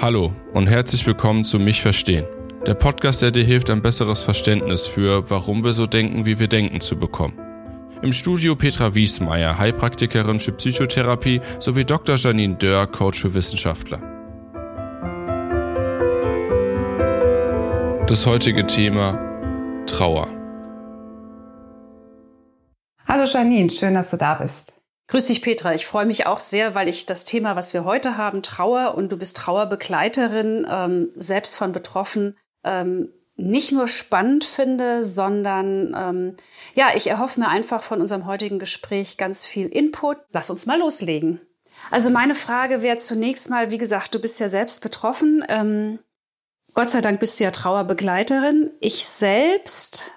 Hallo und herzlich willkommen zu Mich Verstehen. Der Podcast, der dir hilft, ein besseres Verständnis für, warum wir so denken, wie wir denken, zu bekommen. Im Studio Petra Wiesmeier, Heilpraktikerin für Psychotherapie, sowie Dr. Janine Dörr, Coach für Wissenschaftler. Das heutige Thema Trauer. Hallo Janine, schön, dass du da bist. Grüß dich, Petra. Ich freue mich auch sehr, weil ich das Thema, was wir heute haben, Trauer und du bist Trauerbegleiterin, ähm, selbst von betroffen, ähm, nicht nur spannend finde, sondern ähm, ja, ich erhoffe mir einfach von unserem heutigen Gespräch ganz viel Input. Lass uns mal loslegen. Also meine Frage wäre zunächst mal, wie gesagt, du bist ja selbst betroffen. Ähm, Gott sei Dank bist du ja Trauerbegleiterin. Ich selbst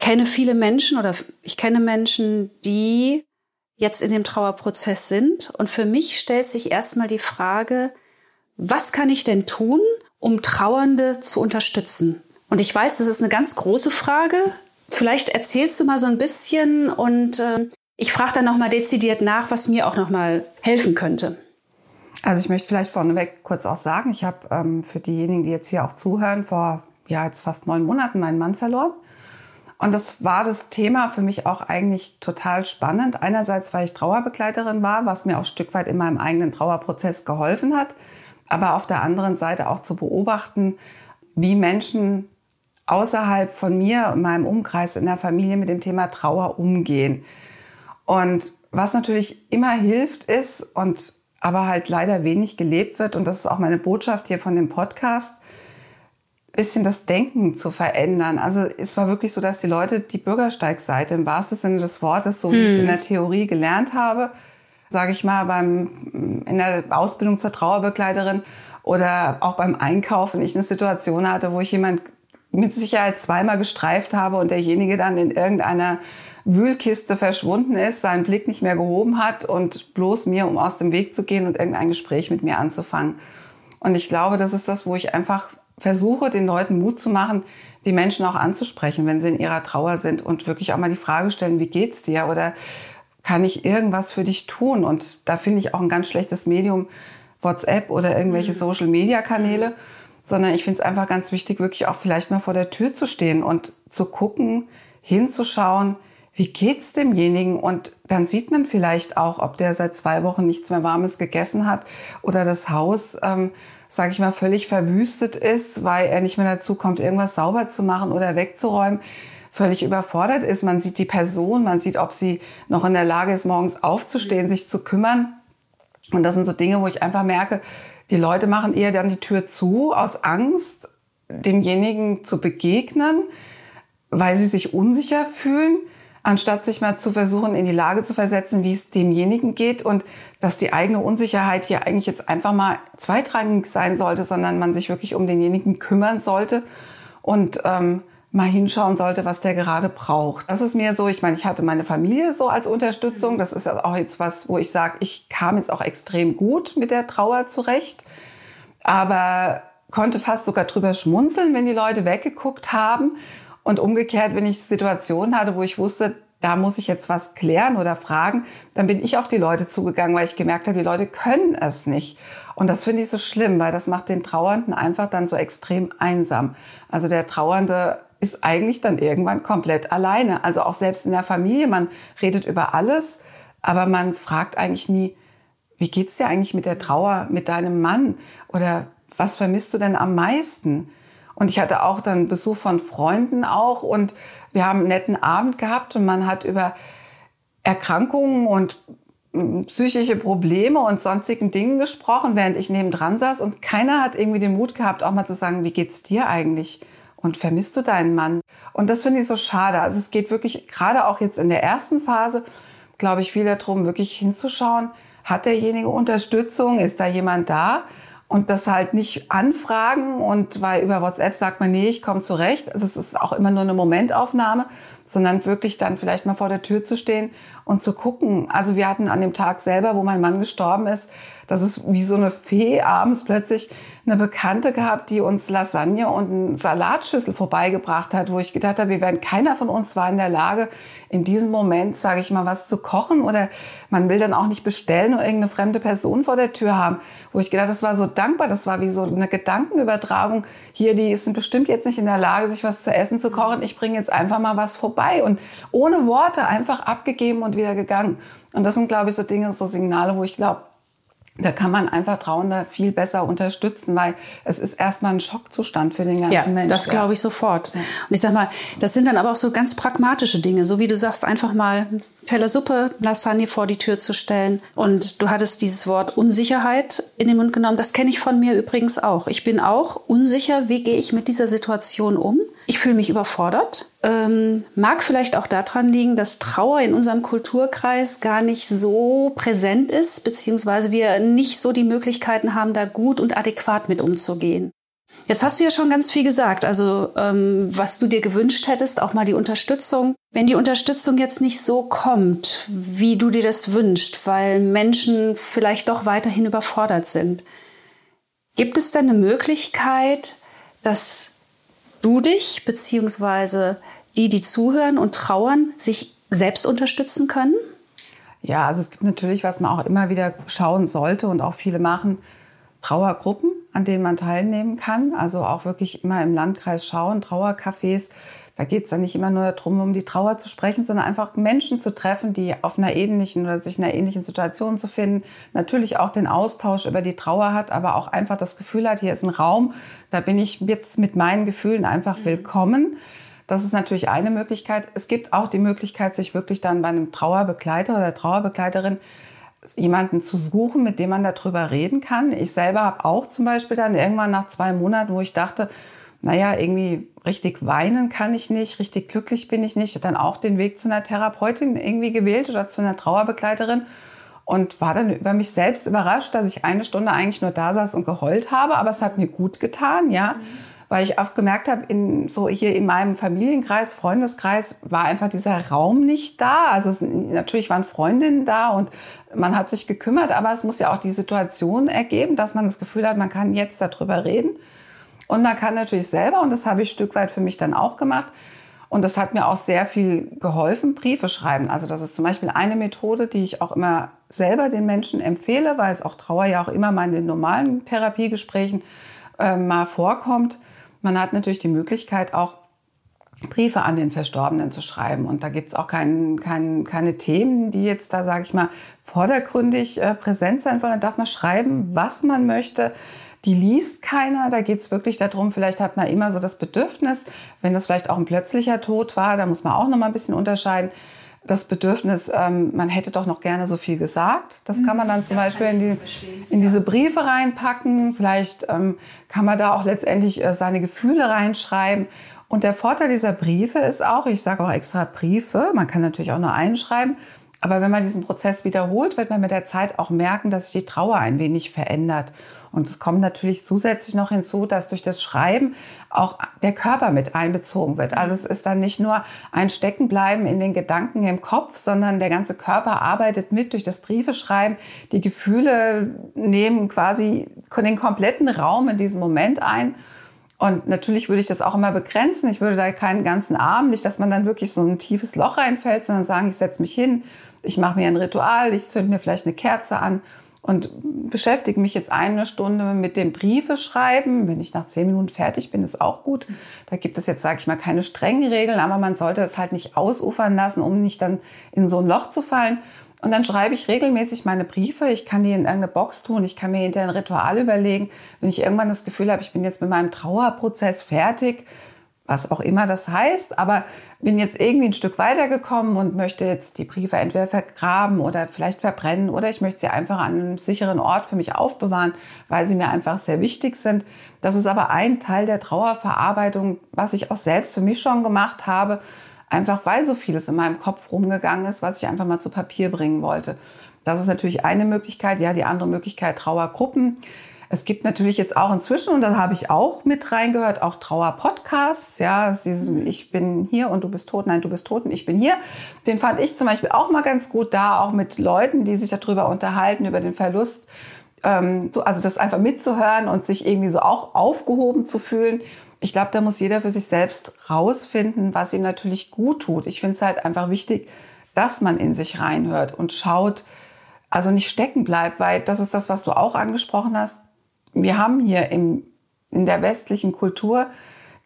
kenne viele Menschen oder ich kenne Menschen, die jetzt in dem Trauerprozess sind. Und für mich stellt sich erstmal die Frage, was kann ich denn tun, um Trauernde zu unterstützen? Und ich weiß, das ist eine ganz große Frage. Vielleicht erzählst du mal so ein bisschen und äh, ich frage dann nochmal dezidiert nach, was mir auch nochmal helfen könnte. Also ich möchte vielleicht vorneweg kurz auch sagen, ich habe ähm, für diejenigen, die jetzt hier auch zuhören, vor ja jetzt fast neun Monaten meinen Mann verloren. Und das war das Thema für mich auch eigentlich total spannend. Einerseits, weil ich Trauerbegleiterin war, was mir auch ein Stück weit in meinem eigenen Trauerprozess geholfen hat. Aber auf der anderen Seite auch zu beobachten, wie Menschen außerhalb von mir, in meinem Umkreis, in der Familie mit dem Thema Trauer umgehen. Und was natürlich immer hilft ist und aber halt leider wenig gelebt wird, und das ist auch meine Botschaft hier von dem Podcast, bisschen das Denken zu verändern. Also es war wirklich so, dass die Leute die Bürgersteigseite im wahrsten Sinne des Wortes, so wie hm. ich es in der Theorie gelernt habe, sage ich mal, beim, in der Ausbildung zur Trauerbegleiterin oder auch beim Einkaufen, ich eine Situation hatte, wo ich jemand mit Sicherheit zweimal gestreift habe und derjenige dann in irgendeiner Wühlkiste verschwunden ist, seinen Blick nicht mehr gehoben hat und bloß mir, um aus dem Weg zu gehen und irgendein Gespräch mit mir anzufangen. Und ich glaube, das ist das, wo ich einfach versuche, den Leuten Mut zu machen, die Menschen auch anzusprechen, wenn sie in ihrer Trauer sind und wirklich auch mal die Frage stellen, wie geht's dir? Oder kann ich irgendwas für dich tun? Und da finde ich auch ein ganz schlechtes Medium WhatsApp oder irgendwelche mhm. Social Media Kanäle, sondern ich finde es einfach ganz wichtig, wirklich auch vielleicht mal vor der Tür zu stehen und zu gucken, hinzuschauen, wie geht's demjenigen? Und dann sieht man vielleicht auch, ob der seit zwei Wochen nichts mehr Warmes gegessen hat oder das Haus ähm, sage ich mal, völlig verwüstet ist, weil er nicht mehr dazu kommt, irgendwas sauber zu machen oder wegzuräumen, völlig überfordert ist. Man sieht die Person, man sieht, ob sie noch in der Lage ist, morgens aufzustehen, sich zu kümmern. Und das sind so Dinge, wo ich einfach merke, die Leute machen eher dann die Tür zu aus Angst, demjenigen zu begegnen, weil sie sich unsicher fühlen anstatt sich mal zu versuchen, in die Lage zu versetzen, wie es demjenigen geht und dass die eigene Unsicherheit hier eigentlich jetzt einfach mal zweitrangig sein sollte, sondern man sich wirklich um denjenigen kümmern sollte und ähm, mal hinschauen sollte, was der gerade braucht. Das ist mir so, ich meine, ich hatte meine Familie so als Unterstützung. Das ist auch jetzt was, wo ich sage, ich kam jetzt auch extrem gut mit der Trauer zurecht, aber konnte fast sogar drüber schmunzeln, wenn die Leute weggeguckt haben und umgekehrt, wenn ich Situationen hatte, wo ich wusste, da muss ich jetzt was klären oder fragen, dann bin ich auf die Leute zugegangen, weil ich gemerkt habe, die Leute können es nicht. Und das finde ich so schlimm, weil das macht den Trauernden einfach dann so extrem einsam. Also der Trauernde ist eigentlich dann irgendwann komplett alleine. Also auch selbst in der Familie, man redet über alles, aber man fragt eigentlich nie, wie geht's dir eigentlich mit der Trauer, mit deinem Mann? Oder was vermisst du denn am meisten? Und ich hatte auch dann Besuch von Freunden auch und wir haben einen netten Abend gehabt und man hat über Erkrankungen und mm, psychische Probleme und sonstigen Dingen gesprochen, während ich nebendran saß und keiner hat irgendwie den Mut gehabt, auch mal zu sagen, wie geht's dir eigentlich? Und vermisst du deinen Mann? Und das finde ich so schade. Also es geht wirklich, gerade auch jetzt in der ersten Phase, glaube ich, viel darum, wirklich hinzuschauen, hat derjenige Unterstützung? Ist da jemand da? Und das halt nicht anfragen und weil über WhatsApp sagt man, nee, ich komme zurecht. Das ist auch immer nur eine Momentaufnahme, sondern wirklich dann vielleicht mal vor der Tür zu stehen und zu gucken. Also wir hatten an dem Tag selber, wo mein Mann gestorben ist, das ist wie so eine Fee abends plötzlich eine Bekannte gehabt, die uns Lasagne und eine Salatschüssel vorbeigebracht hat, wo ich gedacht habe, wir werden keiner von uns war in der Lage, in diesem Moment, sage ich mal, was zu kochen oder man will dann auch nicht bestellen oder irgendeine fremde Person vor der Tür haben, wo ich gedacht, das war so dankbar, das war wie so eine Gedankenübertragung. Hier, die sind bestimmt jetzt nicht in der Lage, sich was zu essen zu kochen. Ich bringe jetzt einfach mal was vorbei und ohne Worte einfach abgegeben und wieder gegangen. Und das sind, glaube ich, so Dinge, so Signale, wo ich glaube, da kann man einfach Trauernde viel besser unterstützen, weil es ist erstmal ein Schockzustand für den ganzen ja, Menschen. Das glaube ich sofort. Ja. Und ich sag mal, das sind dann aber auch so ganz pragmatische Dinge, so wie du sagst, einfach mal Teller Suppe, Lasagne vor die Tür zu stellen. Und du hattest dieses Wort Unsicherheit in den Mund genommen. Das kenne ich von mir übrigens auch. Ich bin auch unsicher, wie gehe ich mit dieser Situation um. Ich fühle mich überfordert. Ähm, mag vielleicht auch daran liegen, dass Trauer in unserem Kulturkreis gar nicht so präsent ist, beziehungsweise wir nicht so die Möglichkeiten haben, da gut und adäquat mit umzugehen. Jetzt hast du ja schon ganz viel gesagt, also ähm, was du dir gewünscht hättest, auch mal die Unterstützung. Wenn die Unterstützung jetzt nicht so kommt, wie du dir das wünschst, weil Menschen vielleicht doch weiterhin überfordert sind, gibt es denn eine Möglichkeit, dass du dich beziehungsweise die, die zuhören und trauern, sich selbst unterstützen können? Ja, also es gibt natürlich, was man auch immer wieder schauen sollte und auch viele machen, Trauergruppen, an denen man teilnehmen kann. Also auch wirklich immer im Landkreis schauen, Trauercafés. Da geht es dann nicht immer nur darum, um die Trauer zu sprechen, sondern einfach Menschen zu treffen, die auf einer ähnlichen oder sich in einer ähnlichen Situation zu finden. Natürlich auch den Austausch über die Trauer hat, aber auch einfach das Gefühl hat, hier ist ein Raum, da bin ich jetzt mit meinen Gefühlen einfach mhm. willkommen. Das ist natürlich eine Möglichkeit. Es gibt auch die Möglichkeit, sich wirklich dann bei einem Trauerbegleiter oder Trauerbegleiterin jemanden zu suchen, mit dem man darüber reden kann. Ich selber habe auch zum Beispiel dann irgendwann nach zwei Monaten, wo ich dachte, naja, irgendwie richtig weinen kann ich nicht, richtig glücklich bin ich nicht, dann auch den Weg zu einer Therapeutin irgendwie gewählt oder zu einer Trauerbegleiterin und war dann über mich selbst überrascht, dass ich eine Stunde eigentlich nur da saß und geheult habe, aber es hat mir gut getan, ja. Mhm weil ich oft gemerkt habe, in, so hier in meinem Familienkreis, Freundeskreis war einfach dieser Raum nicht da. Also es, natürlich waren Freundinnen da und man hat sich gekümmert, aber es muss ja auch die Situation ergeben, dass man das Gefühl hat, man kann jetzt darüber reden. Und man kann natürlich selber, und das habe ich Stück weit für mich dann auch gemacht, und das hat mir auch sehr viel geholfen, Briefe schreiben. Also das ist zum Beispiel eine Methode, die ich auch immer selber den Menschen empfehle, weil es auch Trauer ja auch immer mal in den normalen Therapiegesprächen äh, mal vorkommt man hat natürlich die Möglichkeit, auch Briefe an den Verstorbenen zu schreiben. Und da gibt's auch kein, kein, keine Themen, die jetzt da, sage ich mal, vordergründig äh, präsent sein sollen. Da darf man schreiben, was man möchte. Die liest keiner. Da geht's wirklich darum, vielleicht hat man immer so das Bedürfnis, wenn das vielleicht auch ein plötzlicher Tod war, da muss man auch noch mal ein bisschen unterscheiden das Bedürfnis, ähm, man hätte doch noch gerne so viel gesagt. Das kann man dann mhm. zum das Beispiel in, die, in, diese Briefe reinpacken. Vielleicht ähm, kann man da auch letztendlich äh, seine Gefühle reinschreiben. Und der Vorteil dieser Briefe ist auch, ich sage auch extra Briefe, man kann natürlich auch nur einschreiben, aber wenn man diesen Prozess wiederholt, wird man mit der Zeit auch merken, dass sich die Trauer ein wenig verändert. Und es kommt natürlich zusätzlich noch hinzu, dass durch das Schreiben auch der Körper mit einbezogen wird. Also es ist dann nicht nur ein Steckenbleiben in den Gedanken im Kopf, sondern der ganze Körper arbeitet mit durch das Briefeschreiben. Die Gefühle nehmen quasi den kompletten Raum in diesem Moment ein. Und natürlich würde ich das auch immer begrenzen. Ich würde da keinen ganzen Abend, nicht, dass man dann wirklich so ein tiefes Loch reinfällt, sondern sagen, ich setze mich hin, ich mache mir ein Ritual, ich zünde mir vielleicht eine Kerze an und beschäftige mich jetzt eine Stunde mit dem Briefe schreiben. Wenn ich nach zehn Minuten fertig bin, ist auch gut. Da gibt es jetzt, sage ich mal, keine strengen Regeln, aber man sollte es halt nicht ausufern lassen, um nicht dann in so ein Loch zu fallen. Und dann schreibe ich regelmäßig meine Briefe. Ich kann die in irgendeine Box tun. Ich kann mir hinterher ein Ritual überlegen. Wenn ich irgendwann das Gefühl habe, ich bin jetzt mit meinem Trauerprozess fertig, was auch immer das heißt, aber bin jetzt irgendwie ein Stück weitergekommen und möchte jetzt die Briefe entweder vergraben oder vielleicht verbrennen oder ich möchte sie einfach an einem sicheren Ort für mich aufbewahren, weil sie mir einfach sehr wichtig sind. Das ist aber ein Teil der Trauerverarbeitung, was ich auch selbst für mich schon gemacht habe, einfach weil so vieles in meinem Kopf rumgegangen ist, was ich einfach mal zu Papier bringen wollte. Das ist natürlich eine Möglichkeit. Ja, die andere Möglichkeit Trauergruppen. Es gibt natürlich jetzt auch inzwischen, und da habe ich auch mit reingehört, auch Trauer-Podcasts. Ja, ich bin hier und du bist tot, nein, du bist tot und ich bin hier. Den fand ich zum Beispiel auch mal ganz gut da, auch mit Leuten, die sich darüber unterhalten, über den Verlust ähm, so, also das einfach mitzuhören und sich irgendwie so auch aufgehoben zu fühlen. Ich glaube, da muss jeder für sich selbst rausfinden, was ihm natürlich gut tut. Ich finde es halt einfach wichtig, dass man in sich reinhört und schaut, also nicht stecken bleibt, weil das ist das, was du auch angesprochen hast. Wir haben hier im, in der westlichen Kultur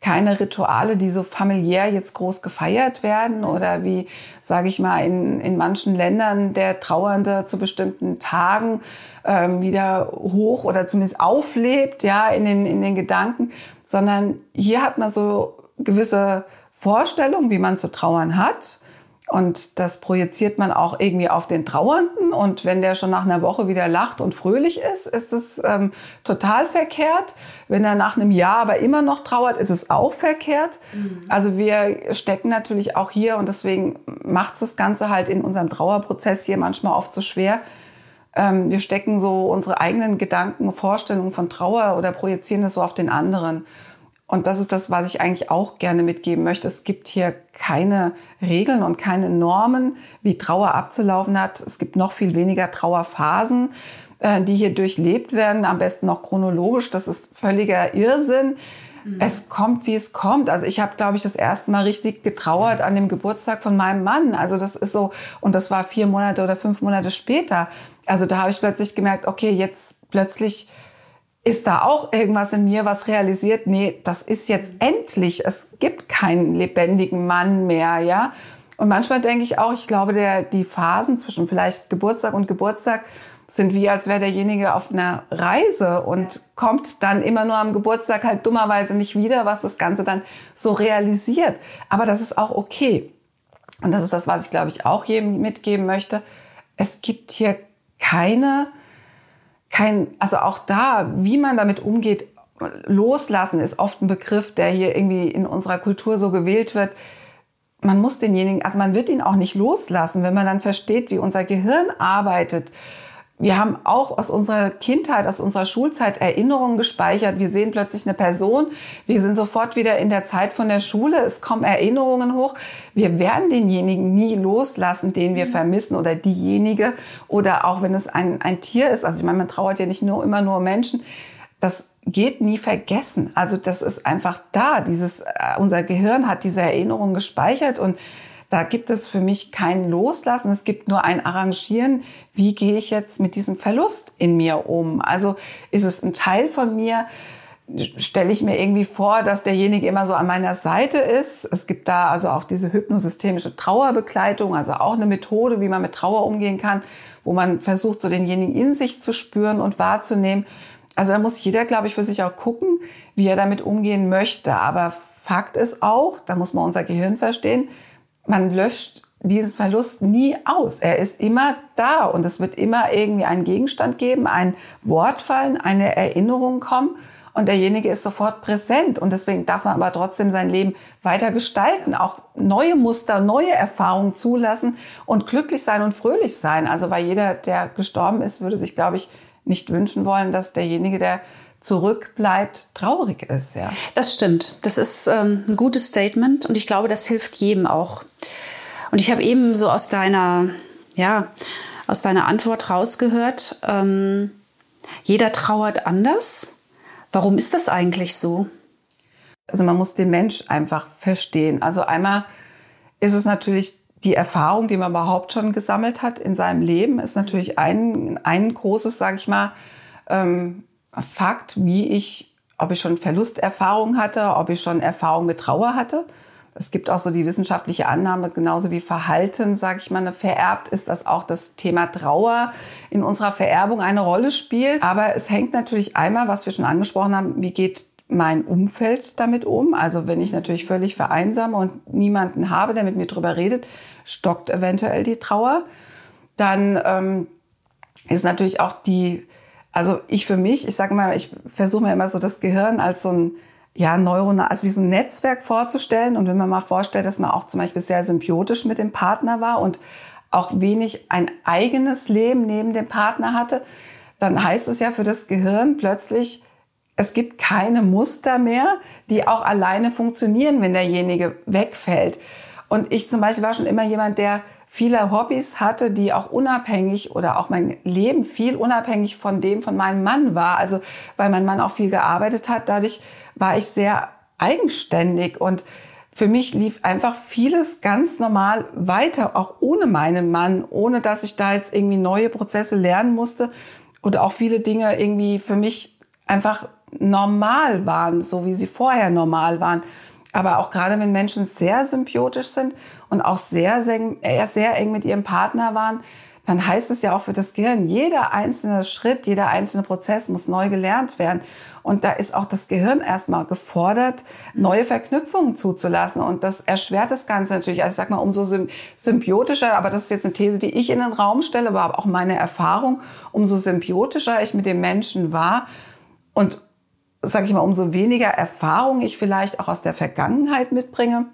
keine Rituale, die so familiär jetzt groß gefeiert werden oder wie, sage ich mal, in, in manchen Ländern der Trauernde zu bestimmten Tagen ähm, wieder hoch oder zumindest auflebt, ja, in den, in den Gedanken, sondern hier hat man so gewisse Vorstellungen, wie man zu trauern hat. Und das projiziert man auch irgendwie auf den Trauernden. Und wenn der schon nach einer Woche wieder lacht und fröhlich ist, ist es ähm, total verkehrt. Wenn er nach einem Jahr aber immer noch trauert, ist es auch verkehrt. Mhm. Also wir stecken natürlich auch hier und deswegen macht das Ganze halt in unserem Trauerprozess hier manchmal oft so schwer. Ähm, wir stecken so unsere eigenen Gedanken, Vorstellungen von Trauer oder projizieren das so auf den anderen. Und das ist das, was ich eigentlich auch gerne mitgeben möchte. Es gibt hier keine Regeln und keine Normen, wie Trauer abzulaufen hat. Es gibt noch viel weniger Trauerphasen, äh, die hier durchlebt werden, am besten noch chronologisch. Das ist völliger Irrsinn. Mhm. Es kommt, wie es kommt. Also ich habe, glaube ich, das erste Mal richtig getrauert an dem Geburtstag von meinem Mann. Also das ist so, und das war vier Monate oder fünf Monate später. Also da habe ich plötzlich gemerkt, okay, jetzt plötzlich ist da auch irgendwas in mir, was realisiert, nee, das ist jetzt endlich, es gibt keinen lebendigen Mann mehr, ja. Und manchmal denke ich auch, ich glaube, der, die Phasen zwischen vielleicht Geburtstag und Geburtstag sind wie, als wäre derjenige auf einer Reise und kommt dann immer nur am Geburtstag halt dummerweise nicht wieder, was das Ganze dann so realisiert. Aber das ist auch okay. Und das ist das, was ich, glaube ich, auch jedem mitgeben möchte. Es gibt hier keine kein, also auch da, wie man damit umgeht, loslassen ist oft ein Begriff, der hier irgendwie in unserer Kultur so gewählt wird. Man muss denjenigen, also man wird ihn auch nicht loslassen, wenn man dann versteht, wie unser Gehirn arbeitet wir haben auch aus unserer Kindheit, aus unserer Schulzeit Erinnerungen gespeichert. Wir sehen plötzlich eine Person. Wir sind sofort wieder in der Zeit von der Schule. Es kommen Erinnerungen hoch. Wir werden denjenigen nie loslassen, den wir mhm. vermissen oder diejenige. Oder auch wenn es ein, ein Tier ist. Also ich meine, man trauert ja nicht nur immer nur Menschen. Das geht nie vergessen. Also das ist einfach da. Dieses, äh, unser Gehirn hat diese Erinnerungen gespeichert und da gibt es für mich kein Loslassen, es gibt nur ein Arrangieren, wie gehe ich jetzt mit diesem Verlust in mir um? Also ist es ein Teil von mir, stelle ich mir irgendwie vor, dass derjenige immer so an meiner Seite ist. Es gibt da also auch diese hypnosystemische Trauerbegleitung, also auch eine Methode, wie man mit Trauer umgehen kann, wo man versucht, so denjenigen in sich zu spüren und wahrzunehmen. Also da muss jeder, glaube ich, für sich auch gucken, wie er damit umgehen möchte. Aber Fakt ist auch, da muss man unser Gehirn verstehen, man löscht diesen Verlust nie aus. Er ist immer da und es wird immer irgendwie einen Gegenstand geben, ein Wort fallen, eine Erinnerung kommen und derjenige ist sofort präsent und deswegen darf man aber trotzdem sein Leben weiter gestalten, auch neue Muster, neue Erfahrungen zulassen und glücklich sein und fröhlich sein. Also weil jeder, der gestorben ist, würde sich, glaube ich, nicht wünschen wollen, dass derjenige, der zurückbleibt, traurig ist. Ja. Das stimmt. Das ist ähm, ein gutes Statement und ich glaube, das hilft jedem auch. Und ich habe eben so aus deiner, ja, aus deiner Antwort rausgehört, ähm, jeder trauert anders. Warum ist das eigentlich so? Also man muss den Mensch einfach verstehen. Also einmal ist es natürlich die Erfahrung, die man überhaupt schon gesammelt hat in seinem Leben, ist natürlich ein, ein großes, sage ich mal, ähm, Fakt, wie ich, ob ich schon Verlusterfahrung hatte, ob ich schon Erfahrung mit Trauer hatte. Es gibt auch so die wissenschaftliche Annahme, genauso wie Verhalten, sage ich mal, vererbt ist, dass auch das Thema Trauer in unserer Vererbung eine Rolle spielt. Aber es hängt natürlich einmal, was wir schon angesprochen haben, wie geht mein Umfeld damit um? Also wenn ich natürlich völlig vereinsame und niemanden habe, der mit mir drüber redet, stockt eventuell die Trauer. Dann ähm, ist natürlich auch die also ich für mich, ich sage mal, ich versuche mir immer so das Gehirn als so ein ja, neuronal, also wie so ein Netzwerk vorzustellen. Und wenn man mal vorstellt, dass man auch zum Beispiel sehr symbiotisch mit dem Partner war und auch wenig ein eigenes Leben neben dem Partner hatte, dann heißt es ja für das Gehirn plötzlich, es gibt keine Muster mehr, die auch alleine funktionieren, wenn derjenige wegfällt. Und ich zum Beispiel war schon immer jemand, der viele Hobbys hatte, die auch unabhängig oder auch mein Leben viel unabhängig von dem von meinem Mann war. Also weil mein Mann auch viel gearbeitet hat, dadurch war ich sehr eigenständig und für mich lief einfach vieles ganz normal weiter, auch ohne meinen Mann, ohne dass ich da jetzt irgendwie neue Prozesse lernen musste und auch viele Dinge irgendwie für mich einfach normal waren, so wie sie vorher normal waren. Aber auch gerade wenn Menschen sehr symbiotisch sind und auch sehr, sehr, äh, sehr eng mit ihrem Partner waren, dann heißt es ja auch für das Gehirn, jeder einzelne Schritt, jeder einzelne Prozess muss neu gelernt werden. Und da ist auch das Gehirn erstmal gefordert, neue Verknüpfungen zuzulassen. Und das erschwert das Ganze natürlich. Also ich sag mal, umso symbiotischer, aber das ist jetzt eine These, die ich in den Raum stelle, aber auch meine Erfahrung, umso symbiotischer ich mit dem Menschen war und sage ich mal, umso weniger Erfahrung ich vielleicht auch aus der Vergangenheit mitbringe,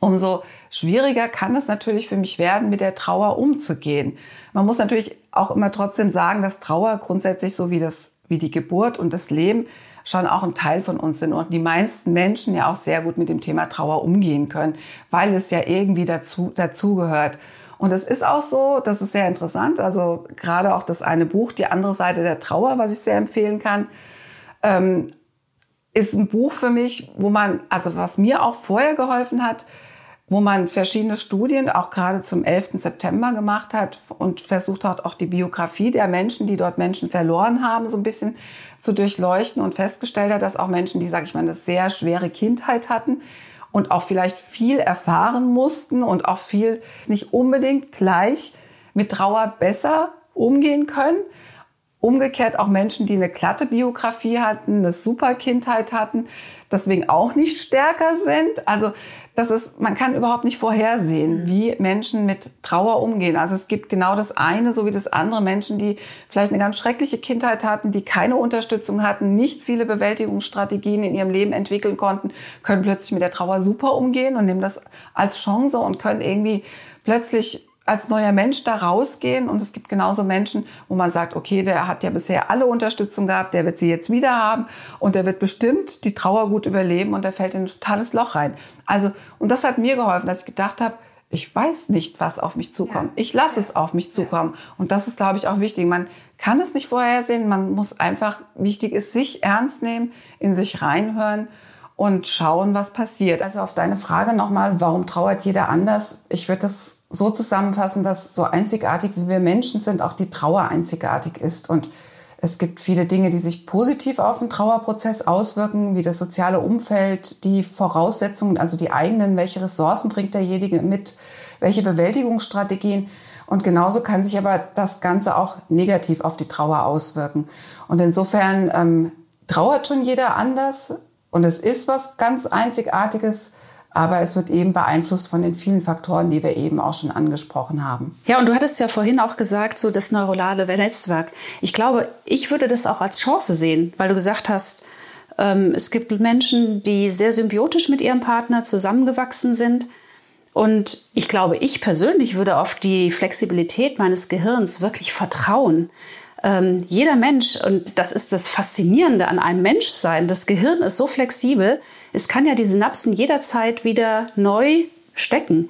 umso schwieriger kann es natürlich für mich werden, mit der Trauer umzugehen. Man muss natürlich auch immer trotzdem sagen, dass Trauer grundsätzlich so wie das wie die Geburt und das Leben schon auch ein Teil von uns sind und die meisten Menschen ja auch sehr gut mit dem Thema Trauer umgehen können, weil es ja irgendwie dazu dazugehört. Und es ist auch so, das ist sehr interessant, also gerade auch das eine Buch, die andere Seite der Trauer, was ich sehr empfehlen kann, ähm, ist ein Buch für mich, wo man, also was mir auch vorher geholfen hat, wo man verschiedene Studien auch gerade zum 11. September gemacht hat und versucht hat, auch die Biografie der Menschen, die dort Menschen verloren haben, so ein bisschen zu durchleuchten und festgestellt hat, dass auch Menschen, die, sage ich mal, eine sehr schwere Kindheit hatten und auch vielleicht viel erfahren mussten und auch viel nicht unbedingt gleich mit Trauer besser umgehen können. Umgekehrt auch Menschen, die eine glatte Biografie hatten, eine super Kindheit hatten, deswegen auch nicht stärker sind. Also das ist, man kann überhaupt nicht vorhersehen, mhm. wie Menschen mit Trauer umgehen. Also es gibt genau das eine so wie das andere. Menschen, die vielleicht eine ganz schreckliche Kindheit hatten, die keine Unterstützung hatten, nicht viele Bewältigungsstrategien in ihrem Leben entwickeln konnten, können plötzlich mit der Trauer super umgehen und nehmen das als Chance und können irgendwie plötzlich als neuer Mensch da rausgehen. Und es gibt genauso Menschen, wo man sagt, okay, der hat ja bisher alle Unterstützung gehabt, der wird sie jetzt wieder haben und der wird bestimmt die Trauer gut überleben und der fällt in ein totales Loch rein. Also, und das hat mir geholfen, dass ich gedacht habe, ich weiß nicht, was auf mich zukommt. Ich lasse es auf mich zukommen. Und das ist, glaube ich, auch wichtig. Man kann es nicht vorhersehen. Man muss einfach, wichtig ist, sich ernst nehmen, in sich reinhören und schauen, was passiert. Also auf deine Frage nochmal, warum trauert jeder anders? Ich würde das so zusammenfassen, dass so einzigartig wie wir Menschen sind, auch die Trauer einzigartig ist. Und es gibt viele Dinge, die sich positiv auf den Trauerprozess auswirken, wie das soziale Umfeld, die Voraussetzungen, also die eigenen, welche Ressourcen bringt derjenige mit, welche Bewältigungsstrategien. Und genauso kann sich aber das Ganze auch negativ auf die Trauer auswirken. Und insofern ähm, trauert schon jeder anders. Und es ist was ganz Einzigartiges, aber es wird eben beeinflusst von den vielen Faktoren, die wir eben auch schon angesprochen haben. Ja, und du hattest ja vorhin auch gesagt, so das neurale Netzwerk. Ich glaube, ich würde das auch als Chance sehen, weil du gesagt hast, ähm, es gibt Menschen, die sehr symbiotisch mit ihrem Partner zusammengewachsen sind. Und ich glaube, ich persönlich würde auf die Flexibilität meines Gehirns wirklich vertrauen ähm, jeder Mensch, und das ist das Faszinierende an einem Menschsein, das Gehirn ist so flexibel, es kann ja die Synapsen jederzeit wieder neu stecken.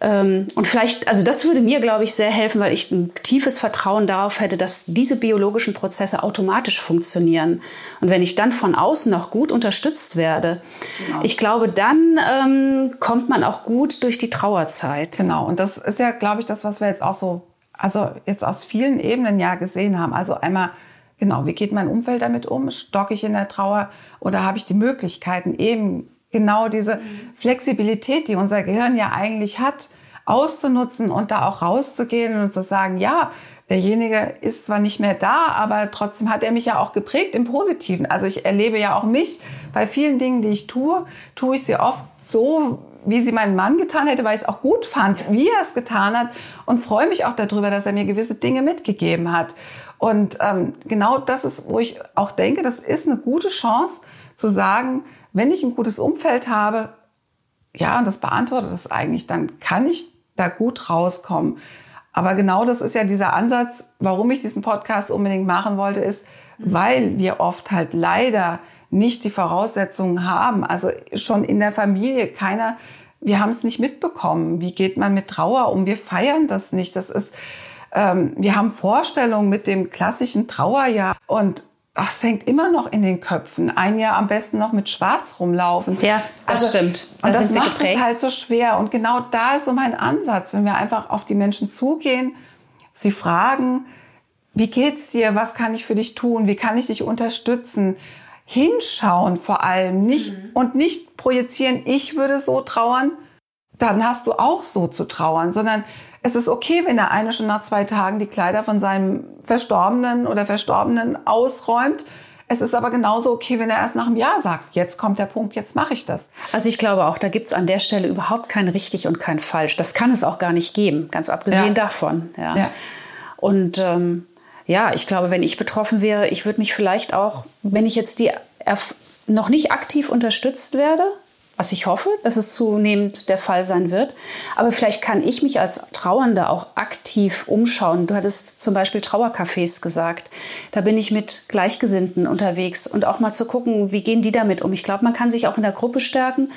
Ähm, und vielleicht, also das würde mir, glaube ich, sehr helfen, weil ich ein tiefes Vertrauen darauf hätte, dass diese biologischen Prozesse automatisch funktionieren. Und wenn ich dann von außen noch gut unterstützt werde, genau. ich glaube, dann ähm, kommt man auch gut durch die Trauerzeit. Genau. Und das ist ja, glaube ich, das, was wir jetzt auch so also jetzt aus vielen Ebenen ja gesehen haben. Also einmal, genau, wie geht mein Umfeld damit um? Stocke ich in der Trauer oder habe ich die Möglichkeiten, eben genau diese Flexibilität, die unser Gehirn ja eigentlich hat, auszunutzen und da auch rauszugehen und zu sagen, ja, derjenige ist zwar nicht mehr da, aber trotzdem hat er mich ja auch geprägt im Positiven. Also ich erlebe ja auch mich bei vielen Dingen, die ich tue, tue ich sie oft so, wie sie mein Mann getan hätte, weil ich es auch gut fand, wie er es getan hat und freue mich auch darüber, dass er mir gewisse Dinge mitgegeben hat. Und ähm, genau das ist, wo ich auch denke, das ist eine gute Chance zu sagen, wenn ich ein gutes Umfeld habe, ja, und das beantwortet es eigentlich, dann kann ich da gut rauskommen. Aber genau das ist ja dieser Ansatz, warum ich diesen Podcast unbedingt machen wollte, ist, weil wir oft halt leider nicht die Voraussetzungen haben. Also schon in der Familie keiner wir haben es nicht mitbekommen. Wie geht man mit Trauer um? Wir feiern das nicht. Das ist, ähm, wir haben Vorstellungen mit dem klassischen Trauerjahr und ach, es hängt immer noch in den Köpfen. Ein Jahr am besten noch mit Schwarz rumlaufen. Ja, das also, stimmt. Da und das macht es halt so schwer. Und genau da ist so mein Ansatz, wenn wir einfach auf die Menschen zugehen, sie fragen, wie geht's dir? Was kann ich für dich tun? Wie kann ich dich unterstützen? Hinschauen vor allem nicht mhm. und nicht projizieren, ich würde so trauern, dann hast du auch so zu trauern, sondern es ist okay, wenn der eine schon nach zwei Tagen die Kleider von seinem Verstorbenen oder Verstorbenen ausräumt. Es ist aber genauso okay, wenn er erst nach einem Jahr sagt, jetzt kommt der Punkt, jetzt mache ich das. Also ich glaube auch, da gibt es an der Stelle überhaupt kein richtig und kein falsch. Das kann es auch gar nicht geben, ganz abgesehen ja. davon. Ja. ja. Und ähm, ja, ich glaube, wenn ich betroffen wäre, ich würde mich vielleicht auch, wenn ich jetzt die noch nicht aktiv unterstützt werde, was ich hoffe, dass es zunehmend der Fall sein wird. Aber vielleicht kann ich mich als Trauernde auch aktiv umschauen. Du hattest zum Beispiel Trauercafés gesagt. Da bin ich mit Gleichgesinnten unterwegs und auch mal zu gucken, wie gehen die damit um. Ich glaube, man kann sich auch in der Gruppe stärken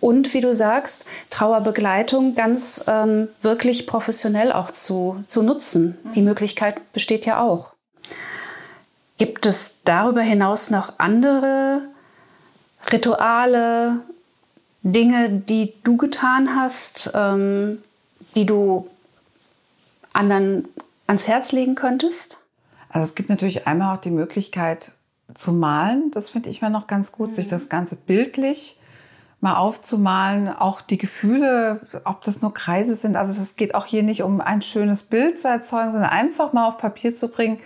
und, wie du sagst, Trauerbegleitung ganz ähm, wirklich professionell auch zu, zu nutzen. Die Möglichkeit besteht ja auch. Gibt es darüber hinaus noch andere Rituale, Dinge, die du getan hast, ähm, die du anderen ans Herz legen könntest? Also es gibt natürlich einmal auch die Möglichkeit zu malen. Das finde ich mal noch ganz gut, mhm. sich das Ganze bildlich mal aufzumalen, auch die Gefühle, ob das nur Kreise sind. Also es geht auch hier nicht um ein schönes Bild zu erzeugen, sondern einfach mal auf Papier zu bringen,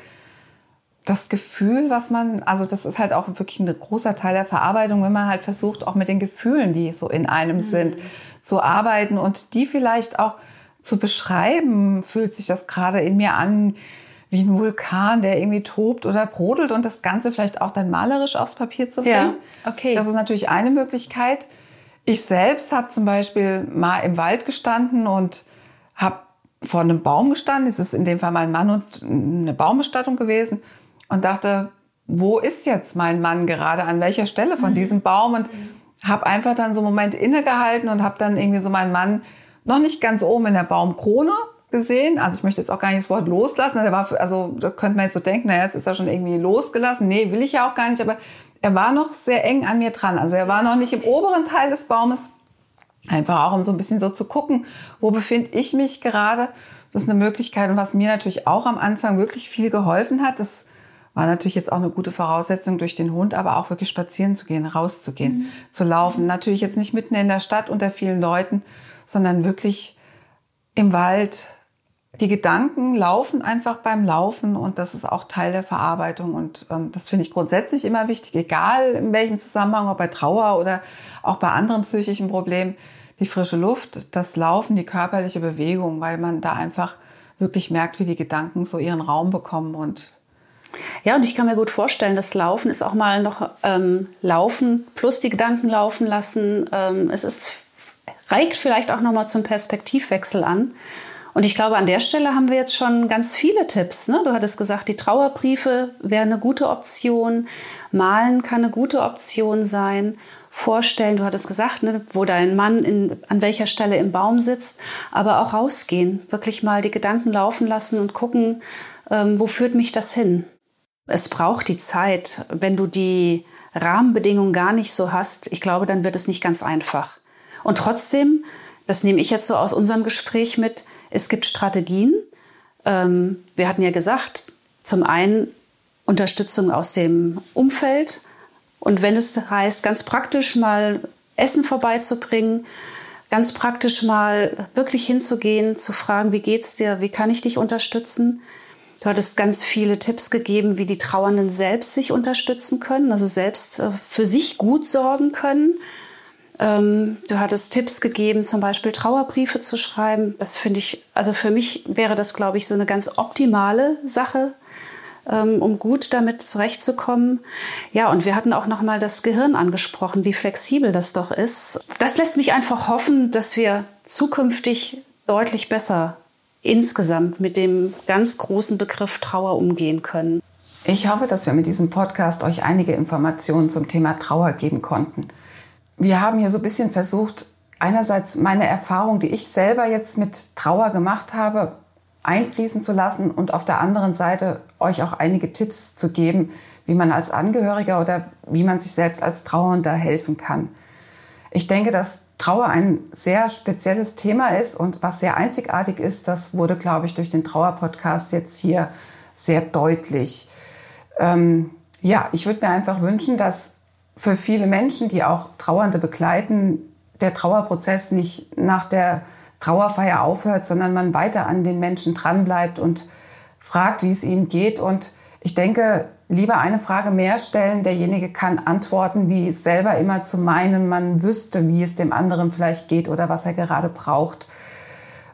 das Gefühl, was man, also das ist halt auch wirklich ein großer Teil der Verarbeitung, wenn man halt versucht, auch mit den Gefühlen, die so in einem mhm. sind, zu arbeiten und die vielleicht auch zu beschreiben. Fühlt sich das gerade in mir an wie ein Vulkan, der irgendwie tobt oder brodelt und das Ganze vielleicht auch dann malerisch aufs Papier zu bringen. Ja, okay. Das ist natürlich eine Möglichkeit. Ich selbst habe zum Beispiel mal im Wald gestanden und habe vor einem Baum gestanden. Es ist in dem Fall mein Mann und eine Baumbestattung gewesen und dachte, wo ist jetzt mein Mann gerade, an welcher Stelle von mhm. diesem Baum und mhm. habe einfach dann so einen Moment innegehalten und habe dann irgendwie so meinen Mann noch nicht ganz oben in der Baumkrone gesehen. Also ich möchte jetzt auch gar nicht das Wort loslassen. Also, war, für, also da könnte man jetzt so denken, na jetzt ist er schon irgendwie losgelassen. Nee, will ich ja auch gar nicht. Aber er war noch sehr eng an mir dran. Also er war noch nicht im oberen Teil des Baumes. Einfach auch, um so ein bisschen so zu gucken, wo befinde ich mich gerade. Das ist eine Möglichkeit. Und was mir natürlich auch am Anfang wirklich viel geholfen hat, das war natürlich jetzt auch eine gute Voraussetzung durch den Hund, aber auch wirklich spazieren zu gehen, rauszugehen, mhm. zu laufen. Natürlich jetzt nicht mitten in der Stadt unter vielen Leuten, sondern wirklich im Wald. Die Gedanken laufen einfach beim Laufen und das ist auch Teil der Verarbeitung und ähm, das finde ich grundsätzlich immer wichtig, egal in welchem Zusammenhang, ob bei Trauer oder auch bei anderen psychischen Problemen. Die frische Luft, das Laufen, die körperliche Bewegung, weil man da einfach wirklich merkt, wie die Gedanken so ihren Raum bekommen und ja, und ich kann mir gut vorstellen, das Laufen ist auch mal noch ähm, Laufen plus die Gedanken laufen lassen. Ähm, es ist, regt vielleicht auch noch mal zum Perspektivwechsel an. Und ich glaube, an der Stelle haben wir jetzt schon ganz viele Tipps. Ne? Du hattest gesagt, die Trauerbriefe wäre eine gute Option. Malen kann eine gute Option sein. Vorstellen, du hattest gesagt, ne, wo dein Mann in, an welcher Stelle im Baum sitzt, aber auch rausgehen, wirklich mal die Gedanken laufen lassen und gucken, ähm, wo führt mich das hin? Es braucht die Zeit. Wenn du die Rahmenbedingungen gar nicht so hast, ich glaube, dann wird es nicht ganz einfach. Und trotzdem, das nehme ich jetzt so aus unserem Gespräch mit, es gibt Strategien. Ähm, wir hatten ja gesagt, zum einen Unterstützung aus dem Umfeld. Und wenn es heißt, ganz praktisch mal Essen vorbeizubringen, ganz praktisch mal wirklich hinzugehen, zu fragen, wie geht's dir, wie kann ich dich unterstützen? Du hattest ganz viele Tipps gegeben, wie die Trauernden selbst sich unterstützen können, also selbst äh, für sich gut sorgen können. Ähm, du hattest Tipps gegeben, zum Beispiel Trauerbriefe zu schreiben. Das finde ich, also für mich wäre das, glaube ich, so eine ganz optimale Sache, ähm, um gut damit zurechtzukommen. Ja, und wir hatten auch noch mal das Gehirn angesprochen, wie flexibel das doch ist. Das lässt mich einfach hoffen, dass wir zukünftig deutlich besser insgesamt mit dem ganz großen Begriff Trauer umgehen können. Ich hoffe, dass wir mit diesem Podcast euch einige Informationen zum Thema Trauer geben konnten. Wir haben hier so ein bisschen versucht, einerseits meine Erfahrung, die ich selber jetzt mit Trauer gemacht habe, einfließen zu lassen und auf der anderen Seite euch auch einige Tipps zu geben, wie man als Angehöriger oder wie man sich selbst als Trauernder helfen kann. Ich denke, dass Trauer ein sehr spezielles Thema ist und was sehr einzigartig ist, das wurde, glaube ich, durch den Trauer-Podcast jetzt hier sehr deutlich. Ähm, ja, ich würde mir einfach wünschen, dass für viele Menschen, die auch Trauernde begleiten, der Trauerprozess nicht nach der Trauerfeier aufhört, sondern man weiter an den Menschen dranbleibt und fragt, wie es ihnen geht. Und ich denke, lieber eine Frage mehr stellen. Derjenige kann antworten, wie es selber immer zu meinen, man wüsste, wie es dem anderen vielleicht geht oder was er gerade braucht.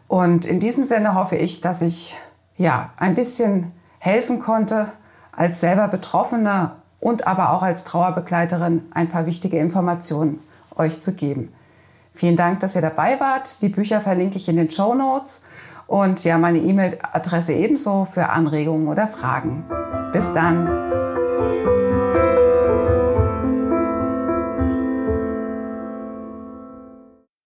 Und in diesem Sinne hoffe ich, dass ich ja ein bisschen helfen konnte, als selber Betroffener und aber auch als Trauerbegleiterin ein paar wichtige Informationen euch zu geben. Vielen Dank, dass ihr dabei wart. Die Bücher verlinke ich in den Show Notes und ja, meine E-Mail-Adresse ebenso für Anregungen oder Fragen. Bis dann.